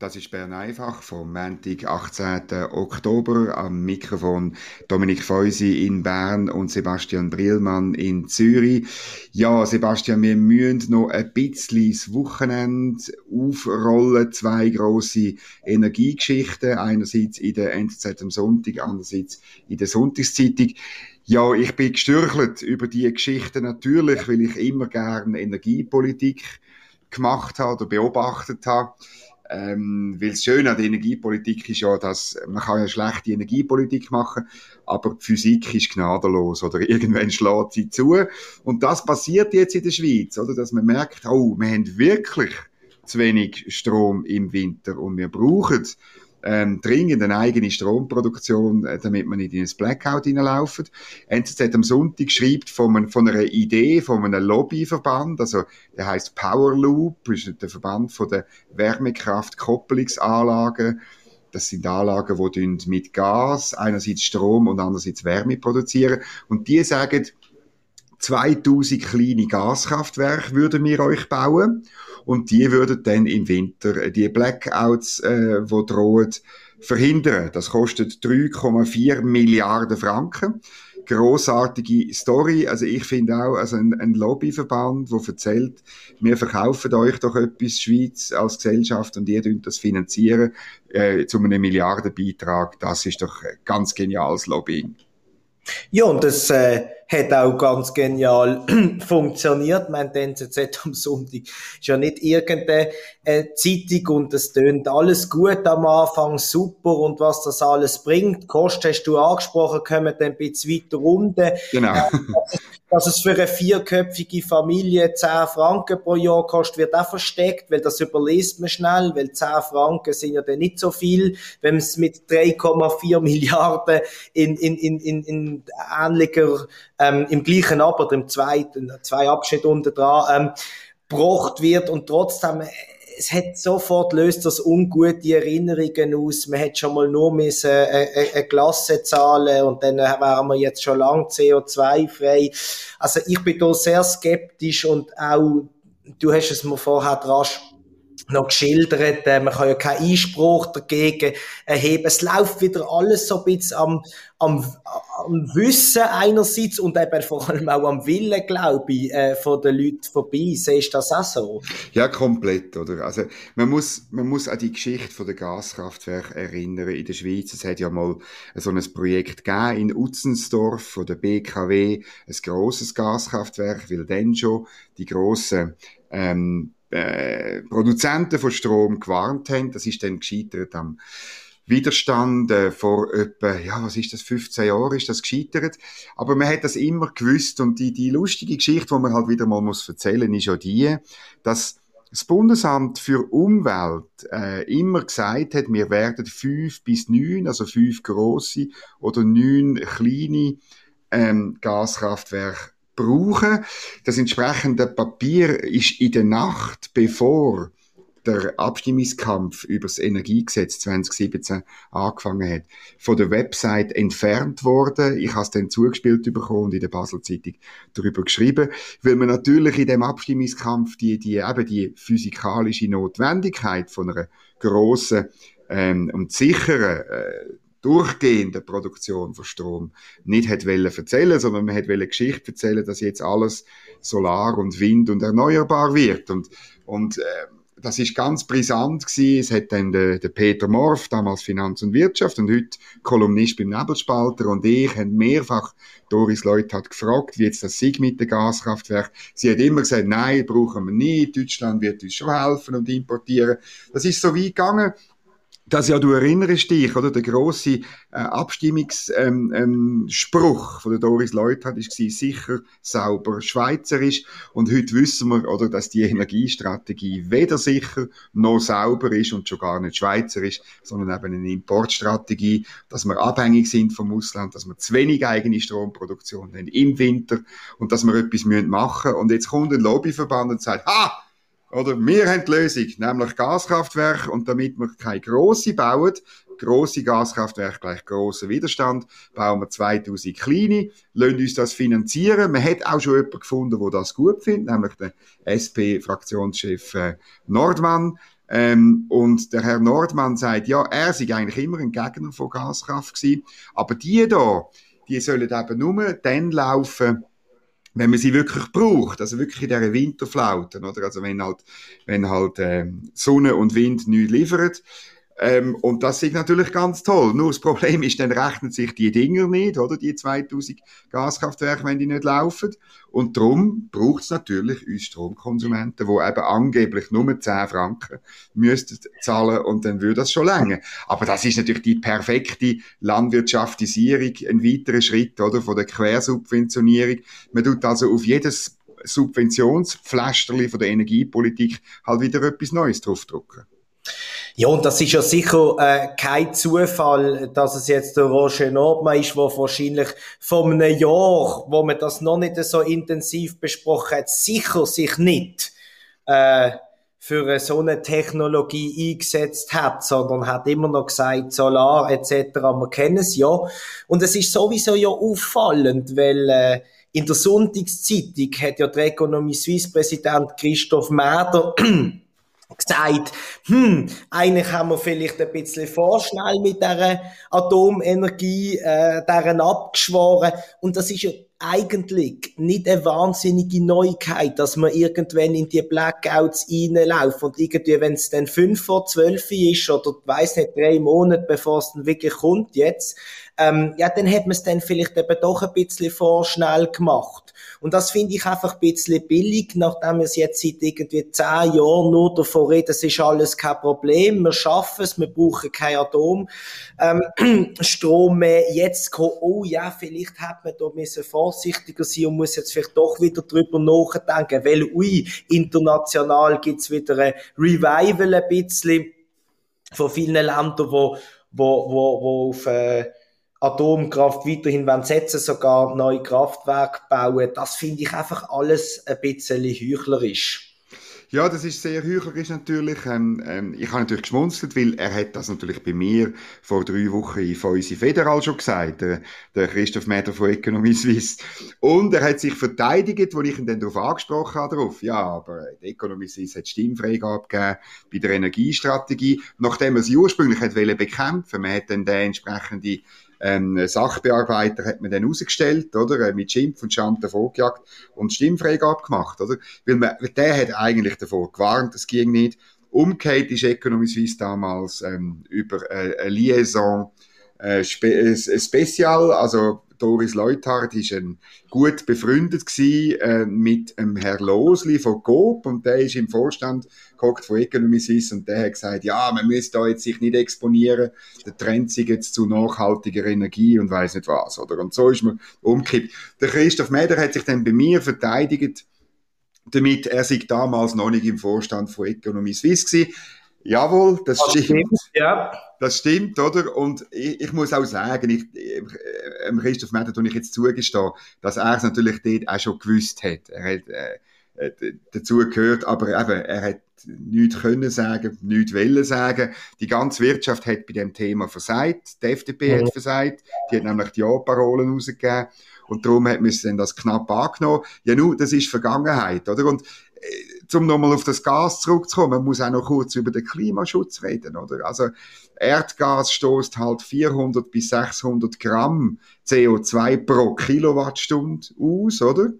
Das ist Bern einfach vom Montag, 18. Oktober am Mikrofon Dominik Feusi in Bern und Sebastian Brillmann in Zürich. Ja, Sebastian, wir müssen noch ein bisschen das Wochenende aufrollen. Zwei grosse Energiegeschichten. Einerseits in der NZZ am Sonntag, andererseits in der Sonntagszeitung. Ja, ich bin gestürchelt über die Geschichten natürlich, weil ich immer gerne Energiepolitik gemacht habe oder beobachtet habe. Ähm, weil das Schöne an der Energiepolitik ist ja, dass man kann ja schlechte Energiepolitik machen, aber die Physik ist gnadenlos oder irgendwann schlägt sie zu. Und das passiert jetzt in der Schweiz, oder? Dass man merkt, oh, wir haben wirklich zu wenig Strom im Winter und wir brauchen ähm, dringend eine eigene Stromproduktion, äh, damit man nicht in ein Blackout hineinlaufen. NZZ am Sonntag schreibt von, von einer Idee, von einem Lobbyverband, also der heißt Power Loop, ist der Verband von der Wärmekraft-Kopplungsanlagen. Das sind Anlagen, die mit Gas einerseits Strom und andererseits Wärme produzieren. Und die sagen, 2000 kleine Gaskraftwerke würden wir euch bauen und die würden dann im Winter die Blackouts, äh, wo drohen, verhindern. Das kostet 3,4 Milliarden Franken. Großartige Story. Also ich finde auch, also ein, ein Lobbyverband, wo erzählt, wir verkaufen euch doch etwas Schweiz als Gesellschaft und ihr dürft das finanzieren äh, zu einem Milliardenbeitrag. Das ist doch ganz geniales Lobbying. Ja, und das äh, hat auch ganz genial funktioniert. Mein NZZ am Sonntag ist ja nicht irgendeine äh, Zeitung und es tönt alles gut am Anfang, super und was das alles bringt. Kosten hast du angesprochen, kommen dann ein bisschen weiter runter. Genau. Äh, dass es für eine vierköpfige Familie 10 Franken pro Jahr kostet, wird auch versteckt, weil das überliest man schnell, weil 10 Franken sind ja dann nicht so viel, wenn man es mit 3,4 Milliarden in, in, in, in, in ähnlicher, ähm, im gleichen aber im zweiten, zwei Abschnitte unten dran, ähm, gebracht wird und trotzdem es hat sofort löst das ungute Erinnerungen aus. Man hätte schon mal nur müssen, äh, äh, eine Klasse zahlen und dann wären wir jetzt schon lang CO2-frei. Also ich bin da sehr skeptisch und auch, du hast es mir vorher rasch noch geschildert, äh, man kann ja keinen Einspruch dagegen erheben. Es läuft wieder alles so ein bisschen am, am, am Wissen einerseits und eben vor allem auch am Willen, glaube ich, äh, von den Leuten vorbei. Siehst du das auch so? Ja, komplett, oder? Also, man muss, man muss an die Geschichte von der Gaskraftwerke erinnern in der Schweiz. Es hat ja mal so ein Projekt gegeben in Utzensdorf von der BKW, ein grosses Gaskraftwerk, weil dann schon die grossen, ähm, äh, Produzenten von Strom gewarnt haben. Das ist dann gescheitert am Widerstand äh, vor etwa, ja, was ist das, 15 Jahren ist das gescheitert. Aber man hat das immer gewusst und die, die lustige Geschichte, die man halt wieder mal muss erzählen, ist ja die, dass das Bundesamt für Umwelt äh, immer gesagt hat, wir werden fünf bis neun, also fünf große oder neun kleine ähm, Gaskraftwerke brauchen. Das entsprechende Papier ist in der Nacht, bevor der Abstimmungskampf über das Energiegesetz 2017 angefangen hat, von der Website entfernt worden. Ich habe es dann zugespielt bekommen und in der Basel Zeitung darüber geschrieben, weil man natürlich in dem Abstimmungskampf die, die, eben die physikalische Notwendigkeit von einer grossen ähm, und sicheren äh, durchgehende Produktion von Strom nicht hat wollen erzählen, sondern man hat wollen Geschichte erzählen, dass jetzt alles Solar und Wind und erneuerbar wird und und äh, das ist ganz brisant gewesen. Es hat dann der, der Peter Morf, damals Finanz und Wirtschaft und heute Kolumnist beim Nebelspalter und ich haben mehrfach Doris Leute hat gefragt, wie jetzt das sei mit dem Gaskraftwerk. Sie hat immer gesagt, nein, brauchen wir nicht. Deutschland wird uns schon helfen und importieren. Das ist so weit gegangen dass ja du erinnerst dich, oder? Der große äh, Abstimmungsspruch ähm, ähm, von der Doris Leuthard ist sicher, sauber, schweizerisch. Und heute wissen wir, oder dass die Energiestrategie weder sicher noch sauber ist und schon gar nicht schweizerisch, sondern eben eine Importstrategie, dass wir abhängig sind vom Ausland, dass wir zu wenig eigene Stromproduktion haben im Winter und dass wir etwas machen müssen. Und jetzt kommt ein Lobbyverband und sagt, ha, oder wir haben die Lösung, nämlich Gaskraftwerke und damit wir keine grosse bauen, grosse Gaskraftwerke gleich grosser Widerstand, bauen wir 2000 kleine, lassen uns das finanzieren. Man hat auch schon jemanden gefunden, der das gut findet, nämlich der SP-Fraktionschef äh, Nordmann. Ähm, und der Herr Nordmann sagt, ja, er sei eigentlich immer ein Gegner von Gaskraft gewesen, aber die da, die sollen eben nur dann laufen, wenn man sie wirklich braucht, also wirklich in dieser Winterflauten, oder? Also wenn halt, wenn halt äh, Sonne und Wind nichts liefern, ähm, und das ist natürlich ganz toll. Nur das Problem ist, dann rechnen sich die Dinger nicht, oder? Die 2000 Gaskraftwerke, wenn die nicht laufen. Und darum braucht es natürlich uns Stromkonsumenten, die eben angeblich nur 10 Franken müssten zahlen und dann würde das schon länger. Aber das ist natürlich die perfekte Landwirtschaftisierung, ein weiterer Schritt, oder? Von der Quersubventionierung. Man tut also auf jedes Subventionspflasterli von der Energiepolitik halt wieder etwas Neues draufdrucken. Ja, und das ist ja sicher äh, kein Zufall, dass es jetzt der Roger Nordmann ist, der wahrscheinlich vor einem Jahr, wo man das noch nicht so intensiv besprochen hat, sicher sich nicht äh, für so eine Technologie eingesetzt hat, sondern hat immer noch gesagt, Solar etc., wir kennen es ja. Und es ist sowieso ja auffallend, weil äh, in der Sonntagszeitung hat ja der Economy Suisse Präsident Christoph Mäder gesagt, hm, eigentlich haben wir vielleicht ein bisschen vorschnell mit der Atomenergie äh, deren abgeschworen. Und das ist ja eigentlich nicht eine wahnsinnige Neuigkeit, dass man irgendwann in die Blackouts reinläuft und irgendwie, wenn es dann fünf vor zwölf ist oder, weiß nicht, drei Monate, bevor es dann wirklich kommt jetzt, ähm, ja, dann hat man es dann vielleicht eben doch ein bisschen vorschnell gemacht. Und das finde ich einfach ein bisschen billig, nachdem wir es jetzt seit irgendwie zehn Jahren nur davon reden, es ist alles kein Problem, wir schaffen es, wir brauchen kein Atomstrom ähm, mehr. Jetzt kommt, oh ja, vielleicht hat man da müssen vorsichtiger sein und muss jetzt vielleicht doch wieder drüber nachdenken, weil, ui, international gibt's wieder ein Revival ein bisschen von vielen Ländern, wo, wo, wo, wo auf, äh, Atomkraft weiterhin setzen, sogar neue Kraftwerke bauen. Das finde ich einfach alles ein bisschen heuchlerisch. Ja, das ist sehr heuchlerisch natürlich. Ähm, ähm, ich habe natürlich geschmunzelt, weil er hat das natürlich bei mir vor drei Wochen von unsere Federal schon gesagt, der, der Christoph Meder von Economy Suisse. Und er hat sich verteidigt, wo ich ihn dann darauf angesprochen habe, darauf. Ja, aber die Economy Suisse hat Stimmfreigabe gegeben bei der Energiestrategie, nachdem er sie ursprünglich hat bekämpfen Man hat dann den entsprechenden ähm, Sachbearbeiter hat man dann rausgestellt, oder? Äh, mit Schimpf und Schand davor gejagt und Stimmfreigabe gemacht, oder? Weil man, der hat eigentlich davor gewarnt, das ging nicht. Umgekehrt ist Economy Suisse damals ähm, über äh, eine Liaison äh, Spe äh, Spezial, also Doris Leuthardt ist ein gut befreundet gewesen, äh, mit einem Herr Losli von Coop und der ist im Vorstand gehockt von Economy Suisse und der hat gesagt, ja, man müsste da jetzt sich nicht exponieren, der Trend sich jetzt zu nachhaltiger Energie und weiß nicht was, oder? Und so ist man umgekippt. Der Christoph Meder hat sich dann bei mir verteidigt, damit er sich damals noch nicht im Vorstand von Economy Suisse gewesen. Jawohl, das, stimmt. Ja. Das stimmt, oder? Und ich, ich muss auch sagen, ich, äh, Christoph Meder tue ich jetzt zugestehen, dass er es natürlich dort auch schon gewusst hat. Er hat äh, äh dazu gehört, aber eben, er hat nichts können sagen, nichts wollen sagen. Die ganze Wirtschaft hat bei dem Thema versagt. Die FDP mhm. hat versagt. Die hat nämlich die Ja-Parolen rausgegeben. Und darum hat man das knapp angenommen. Ja, nun, das ist Vergangenheit, oder? Und äh, um nochmal auf das Gas zurückzukommen, man muss auch noch kurz über den Klimaschutz reden, oder? Also, Erdgas stoßt halt 400 bis 600 Gramm CO2 pro Kilowattstunde aus, oder?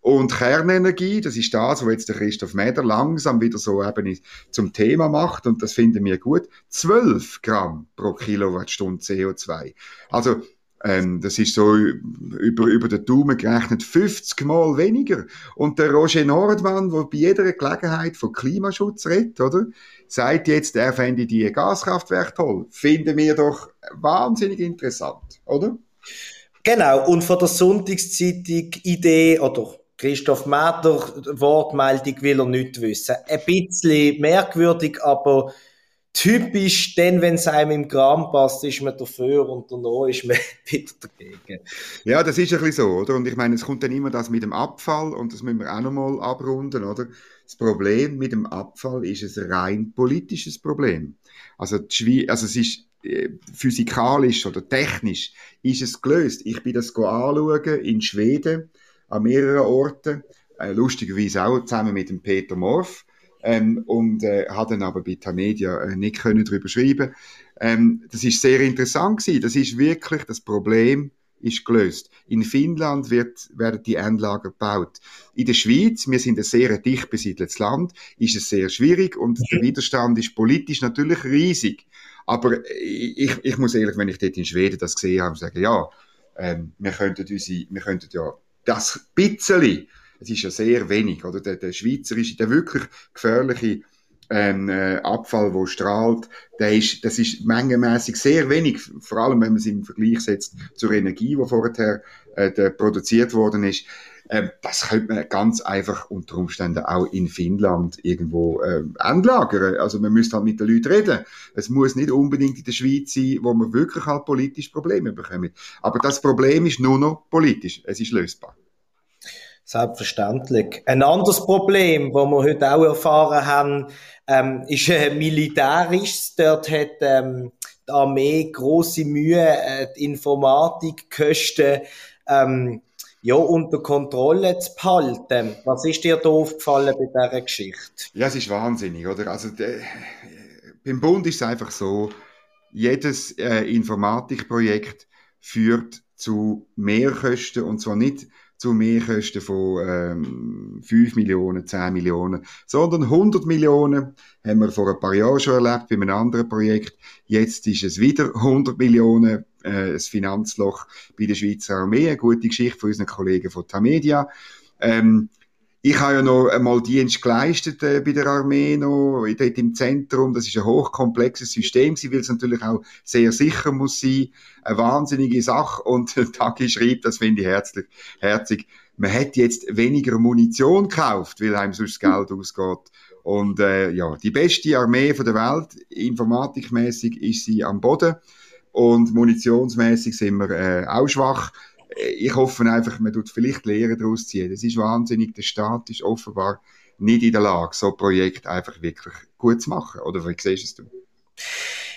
Und Kernenergie, das ist das, was jetzt der Christoph Meder langsam wieder so eben zum Thema macht, und das finden wir gut, 12 Gramm pro Kilowattstunde CO2. Also, ähm, das ist so über, über den Daumen gerechnet 50 Mal weniger. Und der Roger Nordmann, der bei jeder Gelegenheit von Klimaschutz redet, oder? Sagt jetzt, er fände die Gaskraftwerke toll. Finden wir doch wahnsinnig interessant, oder? Genau. Und von der Sonntagszeitung Idee oder Christoph Mäder Wortmeldung will er nicht wissen. Ein bisschen merkwürdig, aber typisch, denn wenn es einem im Kram passt, ist man dafür und danach ist man wieder dagegen. Ja, das ist ein bisschen so, oder? Und ich meine, es kommt dann immer das mit dem Abfall und das müssen wir auch nochmal abrunden, oder? Das Problem mit dem Abfall ist ein rein politisches Problem. Also, die also es ist äh, physikalisch oder technisch ist es gelöst. Ich bin das anschauen in Schweden an mehreren Orten, äh, lustigerweise auch zusammen mit dem Peter Morf. Ähm, und äh, hat dann aber bei Tamedia äh, nicht können drüber schreiben. Ähm, das ist sehr interessant gewesen. Das ist wirklich das Problem ist gelöst. In Finnland wird, werden die Endlager gebaut. In der Schweiz, wir sind ein sehr dicht besiedeltes Land, ist es sehr schwierig und der Widerstand ist politisch natürlich riesig. Aber ich, ich muss ehrlich, wenn ich dort in Schweden das gesehen habe, sagen, ja, ähm, wir könnten unsere, wir könnten ja das bisschen, es ist ja sehr wenig, oder der, der schweizerische, der wirklich gefährliche ähm, äh, Abfall, wo strahlt, der ist, das ist mengenmäßig sehr wenig, vor allem wenn man es im Vergleich setzt zur Energie, die vorher äh, produziert worden ist. Ähm, das könnte man ganz einfach unter Umständen auch in Finnland irgendwo äh, entlagern. Also man müsste halt mit den Leuten reden. Es muss nicht unbedingt in der Schweiz sein, wo man wirklich halt politisch Probleme bekommt. Aber das Problem ist nur noch politisch. Es ist lösbar. Selbstverständlich. Ein anderes Problem, das wir heute auch erfahren haben, ähm, ist äh, militärisch. Dort hat ähm, die Armee große Mühe, äh, die Informatikkosten ähm, ja, unter Kontrolle zu behalten. Was ist dir da aufgefallen bei dieser Geschichte? Ja, es ist wahnsinnig, oder? Also, der, beim Bund ist es einfach so, jedes äh, Informatikprojekt führt zu Mehrkosten und zwar nicht zu Mehrkosten von ähm, 5 Millionen, 10 Millionen, sondern 100 Millionen haben wir vor ein paar Jahren schon erlebt bei einem anderen Projekt. Jetzt ist es wieder 100 Millionen, äh, das Finanzloch bei der Schweizer Armee, eine gute Geschichte von unseren Kollegen von Tamedia. Ähm, ich habe ja noch einmal Dienst geleistet äh, bei der Armee, noch dort im Zentrum. Das ist ein hochkomplexes System, weil es natürlich auch sehr sicher muss sein. Eine wahnsinnige Sache. Und Taki schreibt, das finde ich herzlich, herzig, man hat jetzt weniger Munition gekauft, weil einem sonst das Geld ausgeht. Und äh, ja, die beste Armee von der Welt, informatikmäßig ist sie am Boden und munitionsmäßig sind wir äh, auch schwach ich hoffe einfach, man tut vielleicht Lehren daraus ziehen. Das ist wahnsinnig. Der Staat ist offenbar nicht in der Lage, so ein Projekt einfach wirklich gut zu machen. Oder wie siehst du es?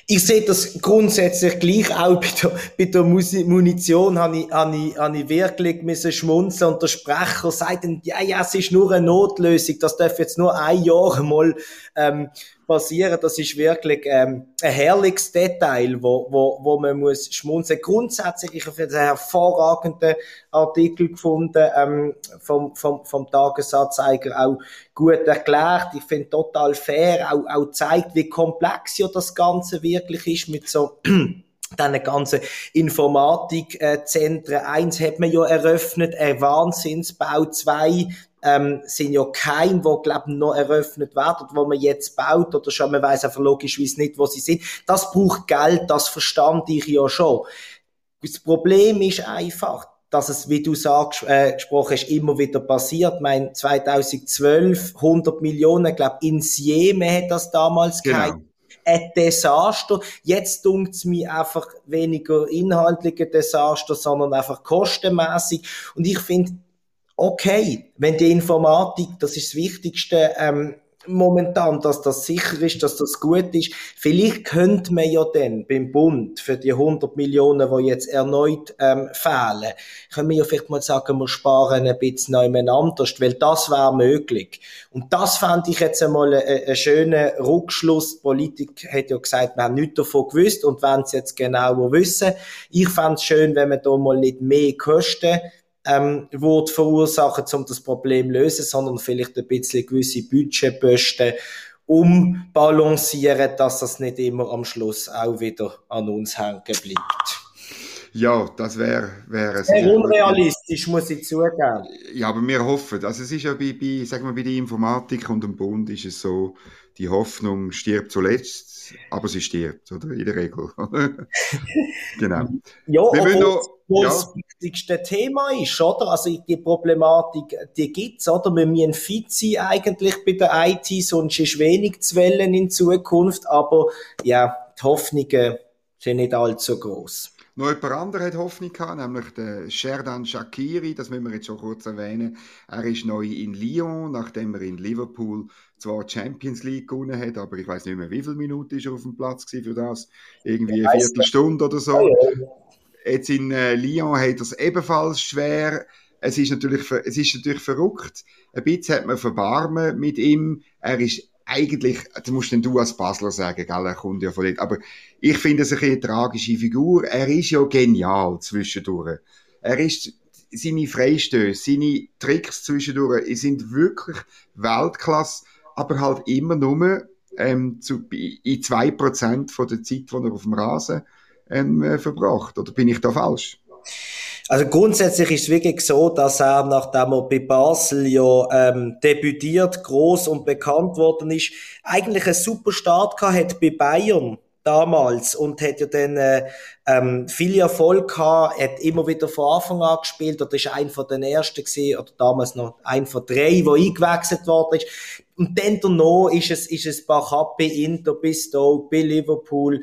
Ich sehe das grundsätzlich gleich auch bei der, bei der Munition habe ich, habe ich, habe ich wirklich müssen schmunzeln und der Sprecher sagt dann, ja, ja, es ist nur eine Notlösung, das darf jetzt nur ein Jahr mal ähm, passieren. Das ist wirklich ähm, ein herrliches Detail, wo, wo, wo man muss schmunzeln. Grundsätzlich, ich habe einen hervorragenden Artikel gefunden ähm, vom, vom, vom Tagesanzeiger, auch gut erklärt. Ich finde total fair, auch, auch zeigt, wie komplex ja das Ganze wirklich ist mit so dann ganzen Informatikzentren. Eins hat man ja eröffnet, ein Wahnsinnsbau. Zwei ähm, sind ja kein, wo glaub noch eröffnet werden, wo man jetzt baut oder schon, man weiß einfach logischerweise nicht, wo sie sind. Das braucht Geld, das verstand ich ja schon. Das Problem ist einfach, dass es, wie du sagst, äh, gesprochen hast, immer wieder passiert. Mein 2012 100 Millionen, glaub ins Jemen hat das damals genau. gehabt ein Desaster. Jetzt es mir einfach weniger inhaltliche Desaster, sondern einfach kostenmäßig. Und ich finde, okay, wenn die Informatik, das ist das Wichtigste, ähm, momentan, dass das sicher ist, dass das gut ist. Vielleicht könnte man ja dann beim Bund für die 100 Millionen, die jetzt erneut ähm, fehlen, können wir ja vielleicht mal sagen, wir sparen ein bisschen nebeneinander, weil das wäre möglich. Und das fand ich jetzt einmal einen schönen Rückschluss. Die Politik hat ja gesagt, wir haben nichts davon gewusst und wollen es jetzt genauer wissen. Ich fände es schön, wenn man da mal nicht mehr Kosten ähm, würde verursachen, um das Problem zu lösen, sondern vielleicht ein bisschen gewisse Budgetposten umbalancieren, dass das nicht immer am Schluss auch wieder an uns hängen bleibt. Ja, das wäre wär sehr unrealistisch, muss ich zugeben. Ja, aber wir hoffen, also es ist ja bei, bei, sagen wir, bei der Informatik und dem Bund ist es so, die Hoffnung stirbt zuletzt, aber sie stirbt, oder? In der Regel. genau. Ja, wir müssen noch, ja. das wichtigste Thema ist, oder? Also die Problematik, die gibt's, oder? Wir müssen fit sein eigentlich bei der IT, sonst ist wenig zu wählen in Zukunft, aber ja, die Hoffnungen sind nicht allzu groß. Noch jemand anderes hat Hoffnung gehabt, nämlich der Sherdan Shakiri, das müssen wir jetzt schon kurz erwähnen. Er ist neu in Lyon, nachdem er in Liverpool zwar Champions League gewonnen hat, aber ich weiß nicht mehr, wie viele Minuten ist er auf dem Platz für das. Irgendwie eine Viertelstunde oder so. Jetzt in äh, Lyon hat er es ebenfalls schwer. Es ist, natürlich, es ist natürlich verrückt. Ein bisschen hat man Verbarmen mit ihm. Er ist eigentlich, das musst denn du als Basler sagen, gell, er kommt ja von dort. Aber ich finde es eine tragische Figur. Er ist ja genial zwischendurch. Er ist, seine Freistöße, seine Tricks zwischendurch sind wirklich Weltklasse, aber halt immer nur ähm, zu, in zwei Prozent von der Zeit, die er auf dem Rasen ähm, äh, verbracht. Oder bin ich da falsch? Also grundsätzlich ist es wirklich so, dass er, nachdem er bei Basel ja ähm, debütiert, groß und bekannt worden ist, eigentlich einen super Start gehabt hat bei Bayern damals und hat ja dann äh, ähm, viel Erfolg gehabt, hat immer wieder von Anfang an gespielt oder ist ein von den ersten gewesen, oder damals noch ein von drei, wo eingewechselt worden ist. Und dann danach ist es, ist es Bach ab bei Inter, bei Stoke, bei Liverpool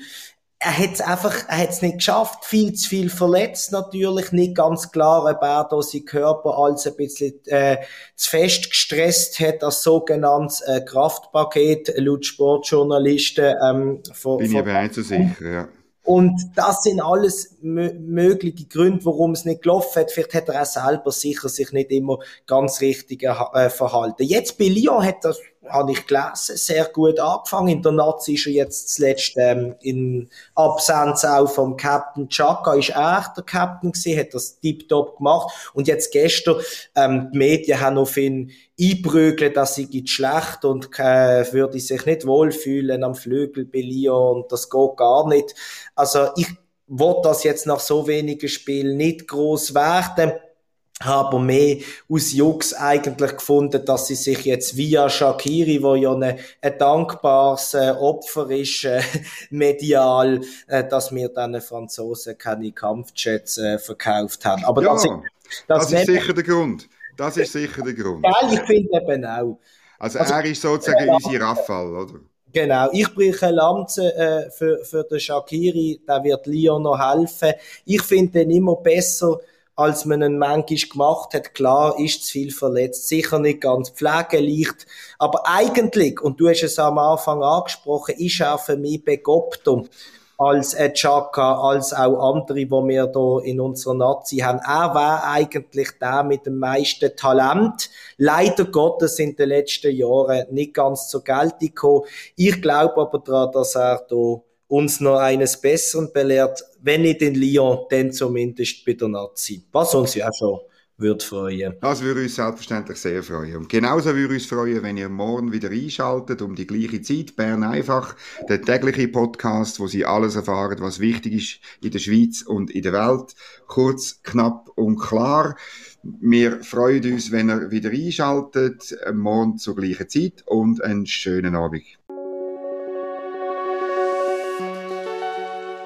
er hat es einfach, er hat es nicht geschafft, viel zu viel verletzt natürlich, nicht ganz klar, ob er da seinen Körper als ein bisschen äh, zu fest gestresst hat, als sogenanntes äh, Kraftpaket, laut Sportjournalisten. Ähm, von, Bin ich aber nicht so sicher, ja. Und das sind alles mögliche Gründe, warum es nicht gelaufen hat. Vielleicht hat er auch selber sicher sich nicht immer ganz richtig äh, verhalten. Jetzt bei Lyon hat er habe ich gelesen, sehr gut angefangen. In der Nazi ist er jetzt zuletzt ähm, in Absenz auch vom Captain Chaka, ist er der Captain gewesen, hat das tiptop gemacht. Und jetzt gestern, ähm, die Medien haben auf ihn einprügeln, dass sie geht schlecht und äh, würde sich nicht wohlfühlen am Flügel bei Lyon und das geht gar nicht. Also ich wollte das jetzt nach so wenigen Spielen nicht groß werden habe mehr aus Jux eigentlich gefunden, dass sie sich jetzt via Shakiri, wo ja ein, ein dankbares äh, Opfer ist, äh, medial, äh, dass wir dann Franzosen keine Kampfjets äh, verkauft haben. Aber ja, das, ist, das, das ist sicher der Grund. Das ist sicher der Grund. Ja, ich finde eben auch. Also, also er ist sozusagen äh, unsere Rafale, oder? Genau, ich eine Lanze äh, für, für den Shakiri, der wird Lyon noch helfen. Ich finde den immer besser, als man ihn manchmal gemacht hat. Klar, ist zu viel verletzt, sicher nicht ganz pflegeleicht, aber eigentlich, und du hast es am Anfang angesprochen, ist er für mich begobter als Chaka, als auch andere, die wir hier in unserer Nazi haben. Er war eigentlich der mit dem meisten Talent. Leider Gottes in den letzten Jahren nicht ganz zur Geltung gekommen. Ich glaube aber daran, dass er hier uns noch eines Besseren belehrt, wenn nicht in Lyon, dann zumindest bei der Nazi. Was uns ja schon würde freuen. Das würde uns selbstverständlich sehr freuen. Und genauso würde uns freuen, wenn ihr morgen wieder einschaltet um die gleiche Zeit. Bern einfach, der tägliche Podcast, wo Sie alles erfahren, was wichtig ist in der Schweiz und in der Welt. Kurz, knapp und klar. Wir freuen uns, wenn ihr wieder einschaltet, morgen zur gleichen Zeit und einen schönen Abend.